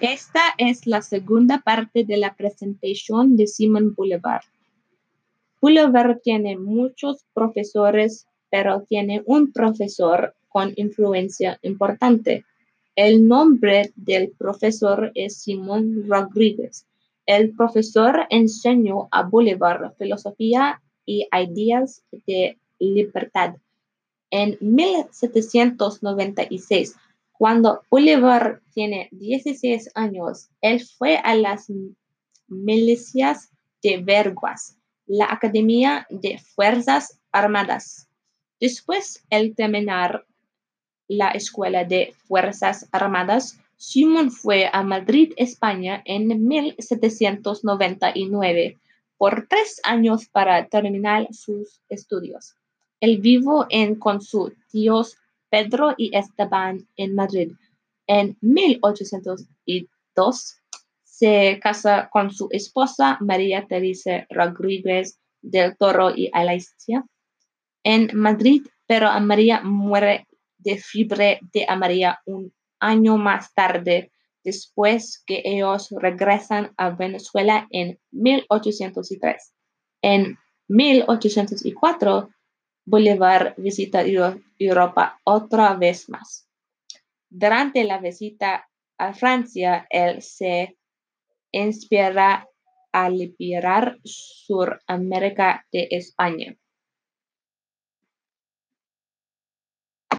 Esta es la segunda parte de la presentación de Simon Bolivar. Bolivar tiene muchos profesores, pero tiene un profesor con influencia importante. El nombre del profesor es Simón Rodríguez. El profesor enseñó a Bolívar filosofía y ideas de libertad. En 1796, cuando Bolívar tiene 16 años, él fue a las milicias de Verguas, la Academia de Fuerzas Armadas. Después de terminar la Escuela de Fuerzas Armadas, Simón fue a Madrid, España, en 1799 por tres años para terminar sus estudios. Él vivió en con sus tíos Pedro y Esteban en Madrid. En 1802 se casa con su esposa María Teresa Rodríguez del Toro y Alicia en Madrid, pero María muere de fiebre de María un año más tarde, después que ellos regresan a Venezuela en 1803. En 1804, Bolívar visita Europa otra vez más. Durante la visita a Francia, él se inspira a liberar Suramérica de España.